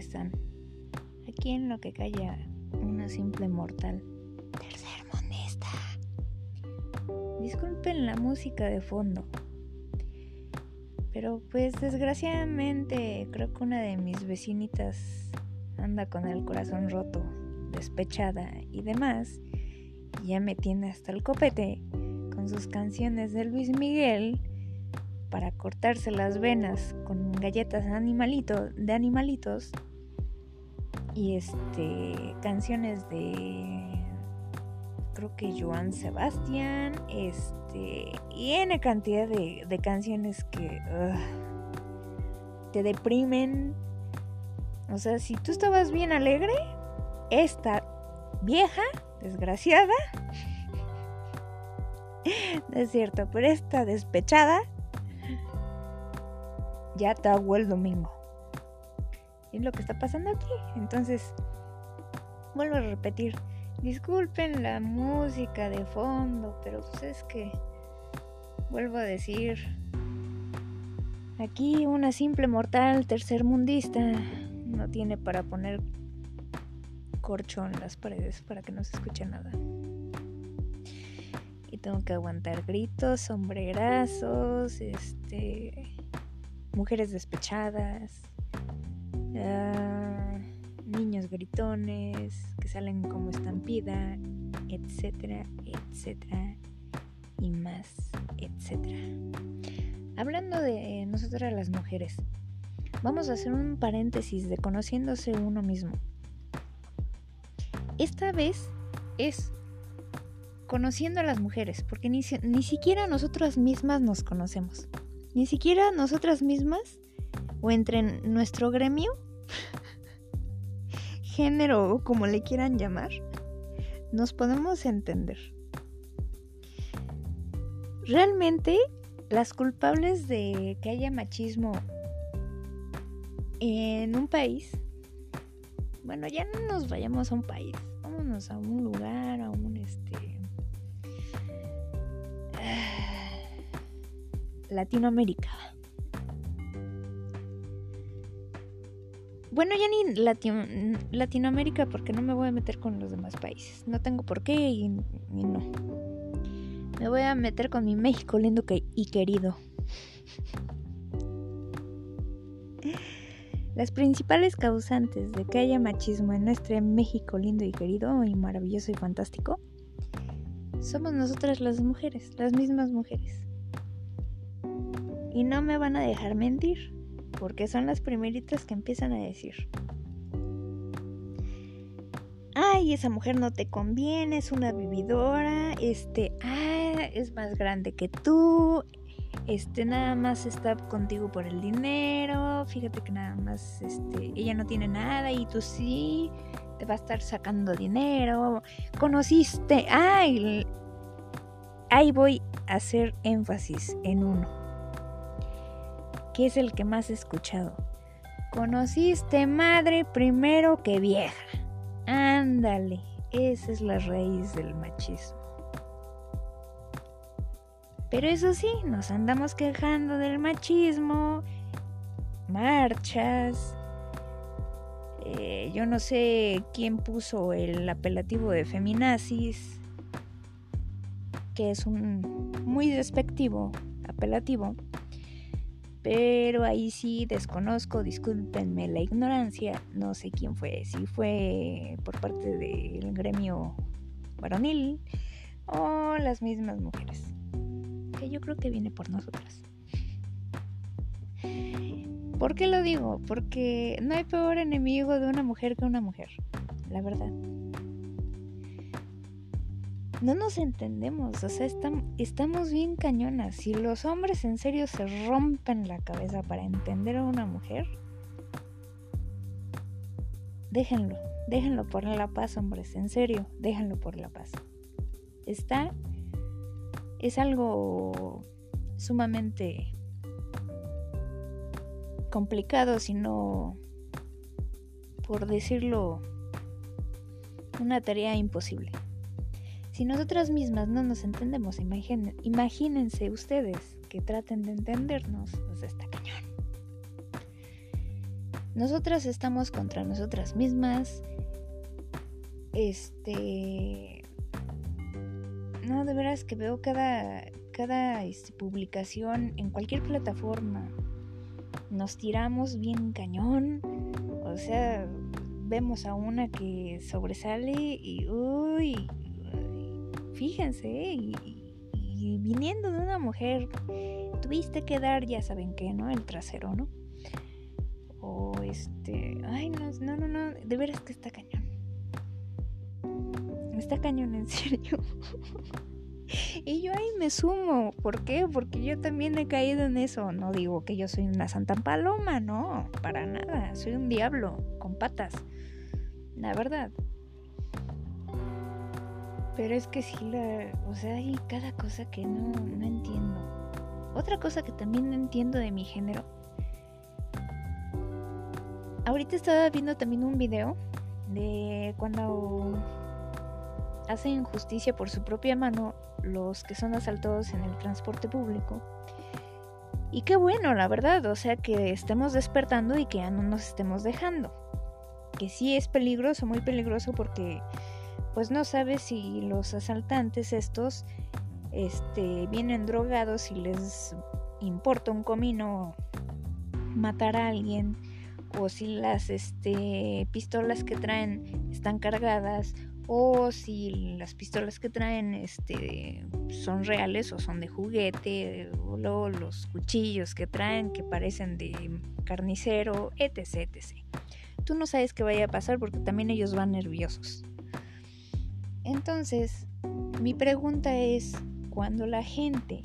están? Aquí en lo que calla una simple mortal. Tercer mundista. Disculpen la música de fondo. Pero pues desgraciadamente creo que una de mis vecinitas anda con el corazón roto, despechada y demás. Y ya me tiene hasta el copete con sus canciones de Luis Miguel para cortarse las venas con galletas animalito, de animalitos y este canciones de creo que Joan Sebastián este y N cantidad de, canciones que te deprimen o sea si tú estabas bien alegre esta vieja desgraciada no es cierto pero esta despechada ya te hago el domingo. Es lo que está pasando aquí. Entonces, vuelvo a repetir. Disculpen la música de fondo, pero pues es que, vuelvo a decir, aquí una simple mortal tercermundista no tiene para poner corcho en las paredes para que no se escuche nada. Y tengo que aguantar gritos, sombrerazos, este mujeres despechadas, niños gritones que salen como estampida, etcétera, etcétera, y más, etcétera. Hablando de nosotras las mujeres, vamos a hacer un paréntesis de conociéndose uno mismo. Esta vez es conociendo a las mujeres, porque ni, ni siquiera nosotras mismas nos conocemos. Ni siquiera nosotras mismas o entre nuestro gremio, género o como le quieran llamar, nos podemos entender. Realmente las culpables de que haya machismo en un país, bueno, ya no nos vayamos a un país, vámonos a un lugar, a un este Latinoamérica. Bueno, ya ni Latinoamérica porque no me voy a meter con los demás países. No tengo por qué y, no. Me voy a meter con mi México lindo y querido. Las principales causantes de que haya machismo en nuestro México lindo y querido y maravilloso y fantástico somos nosotras las mujeres, las mismas mujeres. Y no me van a dejar mentir, porque son las primeritas que empiezan a decir. Ay, esa mujer no te conviene, es una vividora, este, ah, es más grande que tú, este, nada más está contigo por el dinero, fíjate que nada más, este, ella no tiene nada y tú sí, te va a estar sacando dinero, conociste, ay, ahí voy a hacer énfasis en uno que es el que más he escuchado. Conociste madre primero que vieja. Ándale, esa es la raíz del machismo. Pero eso sí, nos andamos quejando del machismo, marchas. Eh, yo no sé quién puso el apelativo de feminazis, que es un muy despectivo apelativo. Pero ahí sí desconozco, discúlpenme la ignorancia, no sé quién fue, si fue por parte del gremio varonil o las mismas mujeres, que yo creo que viene por nosotras. ¿Por qué lo digo? Porque no hay peor enemigo de una mujer que una mujer, la verdad no nos entendemos, o sea, estamos bien cañonas. Si los hombres en serio se rompen la cabeza para entender a una mujer, déjenlo, déjenlo por la paz, hombres, en serio, déjenlo por la paz. Está, es algo sumamente complicado, sino, por decirlo, una tarea imposible. Si nosotras mismas no nos entendemos, imagínense ustedes que traten de entendernos, pues está cañón. Nosotras estamos contra nosotras mismas. Este. No, de veras que veo cada, cada este, publicación en cualquier plataforma. Nos tiramos bien cañón. O sea, vemos a una que sobresale y. Uy. Fíjense, y, y viniendo de una mujer, tuviste que dar, ya saben qué, ¿no? El trasero, ¿no? O este. Ay, no, no, no, no. De veras que está cañón. Está cañón, en serio. y yo ahí me sumo. ¿Por qué? Porque yo también he caído en eso. No digo que yo soy una santa paloma, no. Para nada. Soy un diablo con patas. La verdad. Pero es que sí, la, o sea, hay cada cosa que no, no entiendo. Otra cosa que también no entiendo de mi género ahorita estaba viendo también un video de cuando hacen justicia por su propia mano los que son asaltados en el transporte público. Y qué bueno, la verdad, o sea, que estemos despertando y que ya no nos estemos dejando. Que sí es peligroso, muy peligroso porque pues no sabes si los asaltantes estos este vienen drogados y les importa un comino matar a alguien o si las este, pistolas que traen están cargadas o si las pistolas que traen este, son reales o son de juguete o los cuchillos que traen que parecen de carnicero, etc, etc. Tú no sabes qué vaya a pasar porque también ellos van nerviosos. Entonces, mi pregunta es, cuando la gente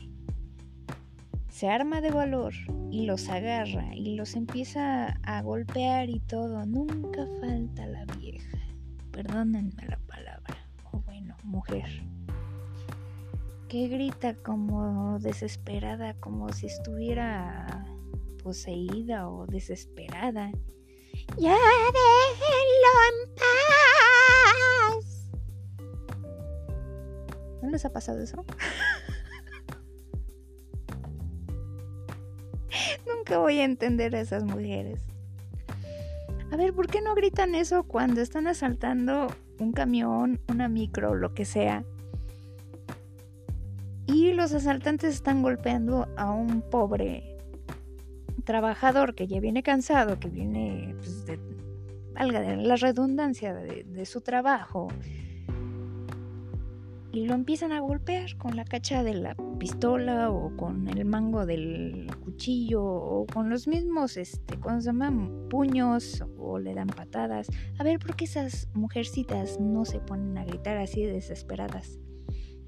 se arma de valor y los agarra y los empieza a golpear y todo, nunca falta la vieja. Perdónenme la palabra. O bueno, mujer. Que grita como desesperada, como si estuviera poseída o desesperada. Ya déjenlo en paz. ¿No les ha pasado eso? Nunca voy a entender a esas mujeres. A ver, ¿por qué no gritan eso cuando están asaltando un camión, una micro, lo que sea? Y los asaltantes están golpeando a un pobre trabajador que ya viene cansado, que viene, pues, de, valga la redundancia de su trabajo, y lo empiezan a golpear con la cacha de la pistola o con el mango del cuchillo o con los mismos, este, cuando se llaman puños o le dan patadas. A ver, ¿por qué esas mujercitas no se ponen a gritar así desesperadas?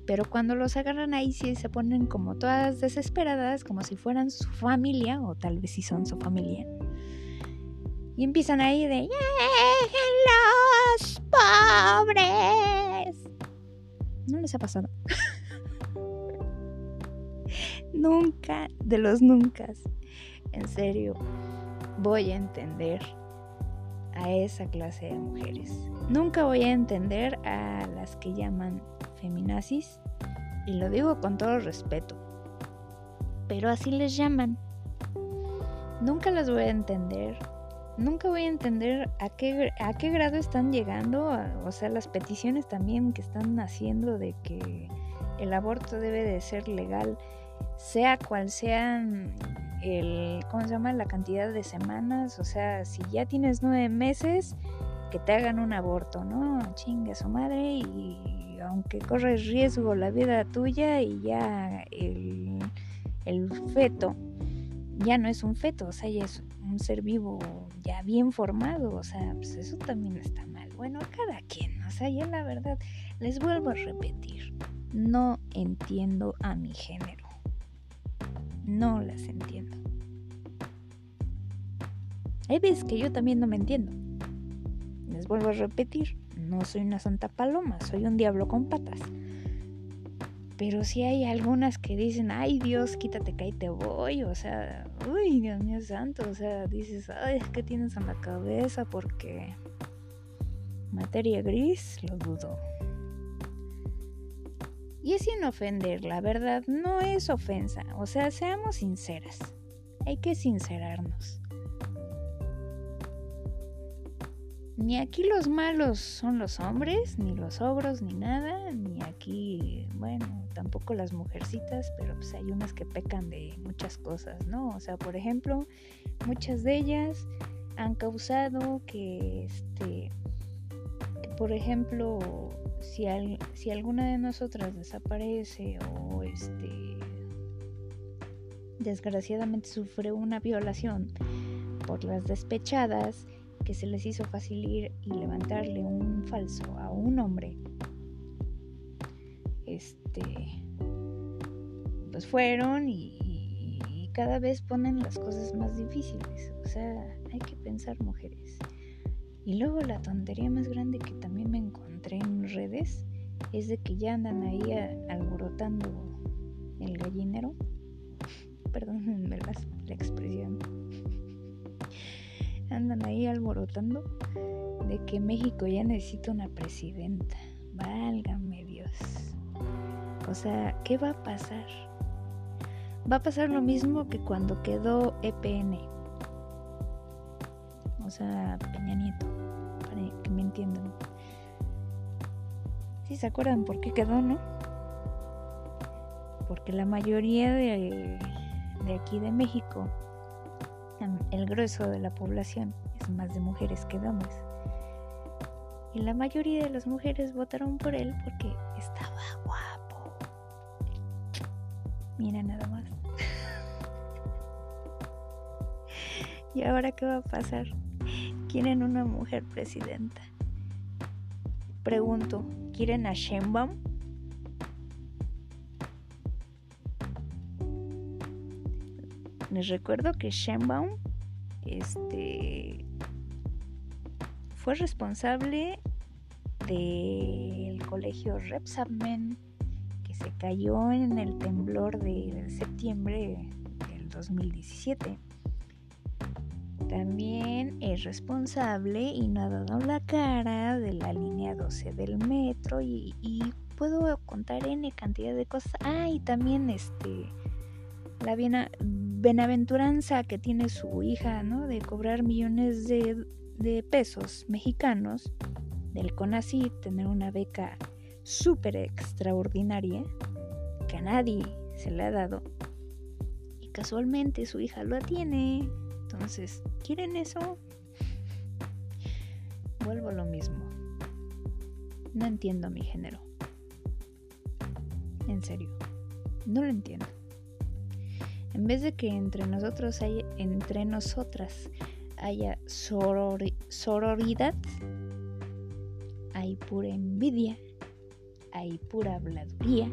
Pero cuando los agarran ahí sí se ponen como todas desesperadas, como si fueran su familia, o tal vez si son su familia. Y empiezan ahí de los pobres! ¿No les ha pasado? nunca, de los nunca. En serio, voy a entender a esa clase de mujeres. Nunca voy a entender a las que llaman feminazis. Y lo digo con todo respeto. Pero así les llaman. Nunca las voy a entender nunca voy a entender a qué, a qué grado están llegando, o sea, las peticiones también que están haciendo de que el aborto debe de ser legal, sea cual sea el, ¿cómo se llama? La cantidad de semanas, o sea, si ya tienes nueve meses, que te hagan un aborto, ¿no? Chingue su madre y aunque corres riesgo la vida tuya y ya el, el feto ya no es un feto, o sea, ya es un ser vivo ya bien formado, o sea, pues eso también está mal. Bueno, cada quien, o sea, ya la verdad, les vuelvo a repetir, no entiendo a mi género. No las entiendo. Hay veces que yo también no me entiendo. Les vuelvo a repetir, no soy una santa paloma, soy un diablo con patas. Pero sí hay algunas que dicen, ay Dios, quítate que ahí te voy. O sea, uy, Dios mío santo. O sea, dices, ay, ¿qué tienes en la cabeza? Porque materia gris, lo dudo. Y es sin ofender, la verdad, no es ofensa. O sea, seamos sinceras. Hay que sincerarnos. ni aquí los malos son los hombres, ni los ogros, ni nada, aquí, bueno, tampoco las mujercitas, pero pues hay unas que pecan de muchas cosas, ¿no? O sea, por ejemplo, muchas de ellas han causado que, este, por ejemplo, si, si alguna de nosotras desaparece o, este, desgraciadamente sufre una violación por las despechadas, que se les hizo fácil ir y levantarle un falso a un hombre, este, pues fueron y, cada vez ponen las cosas más difíciles. O sea, hay que pensar mujeres. Y luego la tontería más grande que también me encontré en redes es de que ya andan ahí alborotando el gallinero. Perdón, la, la expresión andan ahí alborotando de que México ya necesita una presidenta. Válgame Dios. O sea, ¿qué va a pasar? Va a pasar lo mismo que cuando quedó EPN. O sea, Peña Nieto, para que me entiendan. Si se acuerdan por qué quedó, ¿no? Porque la mayoría de, de aquí de México el grueso de la población es más de mujeres que de hombres. Y la mayoría de las mujeres votaron por él porque estaba Mira nada más. ¿Y ahora qué va a pasar? ¿Quieren una mujer presidenta? Pregunto, ¿quieren a Sheinbaum? Les recuerdo que Sheinbaum este, fue responsable del colegio Repsamen se cayó en el temblor de septiembre del 2017. También es responsable y no ha dado la cara de la línea 12 del metro y, puedo contar N cantidad de cosas. Ah, y también este la benaventuranza que tiene su hija, ¿no? De cobrar millones de, de pesos mexicanos del CONACYT, tener una beca súper extraordinaria que a nadie se le ha dado. Y casualmente su hija lo tiene. Entonces, ¿quieren eso? Vuelvo a lo mismo. No entiendo mi género. En serio, no lo entiendo. En vez de que entre nosotros haya, entre nosotras haya sororidad, hay pura envidia, hay pura habladuría,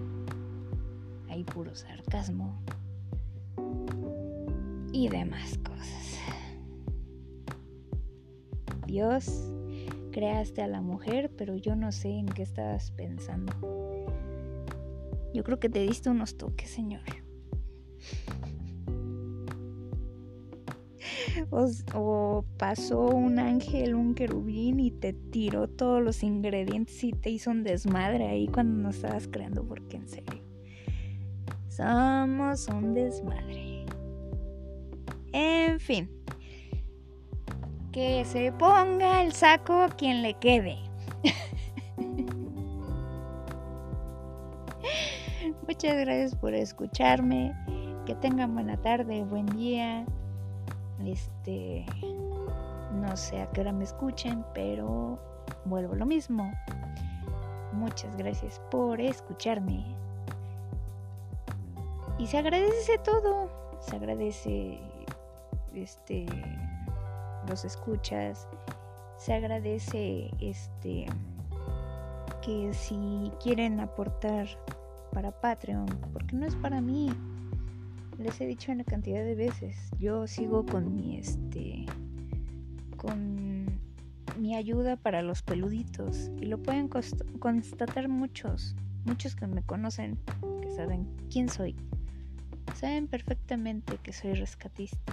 hay puro sarcasmo y demás cosas. Dios, creaste a la mujer, pero yo no sé en qué estabas pensando. Yo creo que te diste unos toques, Señor. O, pasó un ángel, un querubín y te tiró todos los ingredientes y te hizo un desmadre ahí cuando nos estabas creando, porque en serio, somos un desmadre. En fin, que se ponga el saco quien le quede. Muchas gracias por escucharme. Que tengan buena tarde, buen día. Este, no sé a qué hora me escuchen, pero vuelvo lo mismo. Muchas gracias por escucharme. Y se agradece todo. Se agradece este los escuchas. Se agradece este que si quieren aportar para Patreon, porque no es para mí, les he dicho una cantidad de veces, yo sigo con mi este con mi ayuda para los peluditos y lo pueden constatar muchos, muchos que me conocen, que saben quién soy. Saben perfectamente que soy rescatista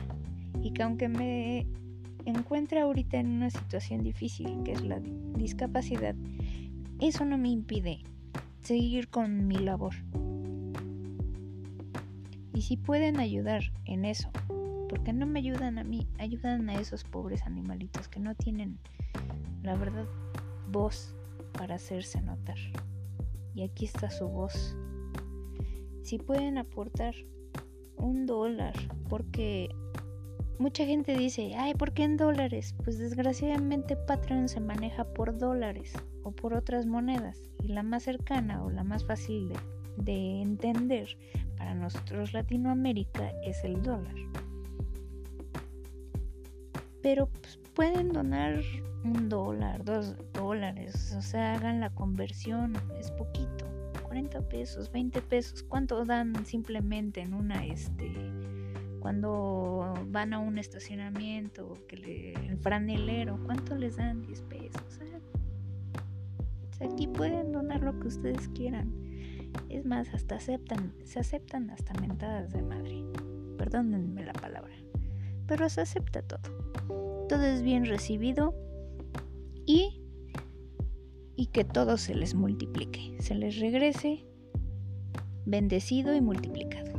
y que aunque me encuentre ahorita en una situación difícil, que es la discapacidad, eso no me impide seguir con mi labor. Y si pueden ayudar en eso, porque no me ayudan a mí, ayudan a esos pobres animalitos que no tienen la verdad, voz para hacerse notar. Y aquí está su voz. Si pueden aportar un dólar, porque mucha gente dice, ay, ¿por qué en dólares? Pues desgraciadamente Patreon se maneja por dólares o por otras monedas. Y la más cercana o la más fácil de, de entender para nosotros Latinoamérica es el dólar. Pero pues, pueden donar un dólar, dos dólares, o sea, hagan la conversión, es poquito, 40 pesos, 20 pesos, ¿cuánto dan simplemente en una, este, cuando van a un estacionamiento, que le, el franelero, ¿cuánto les dan? 10 pesos. aquí pueden donar lo que ustedes quieran. Es más, hasta aceptan, se aceptan hasta mentadas de madre. Perdónenme la palabra. Pero se acepta todo. Todo es bien recibido y, y que todo se les multiplique, se les regrese bendecido y multiplicado.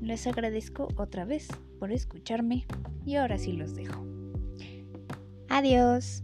Les agradezco otra vez por escucharme y ahora sí los dejo. Adiós.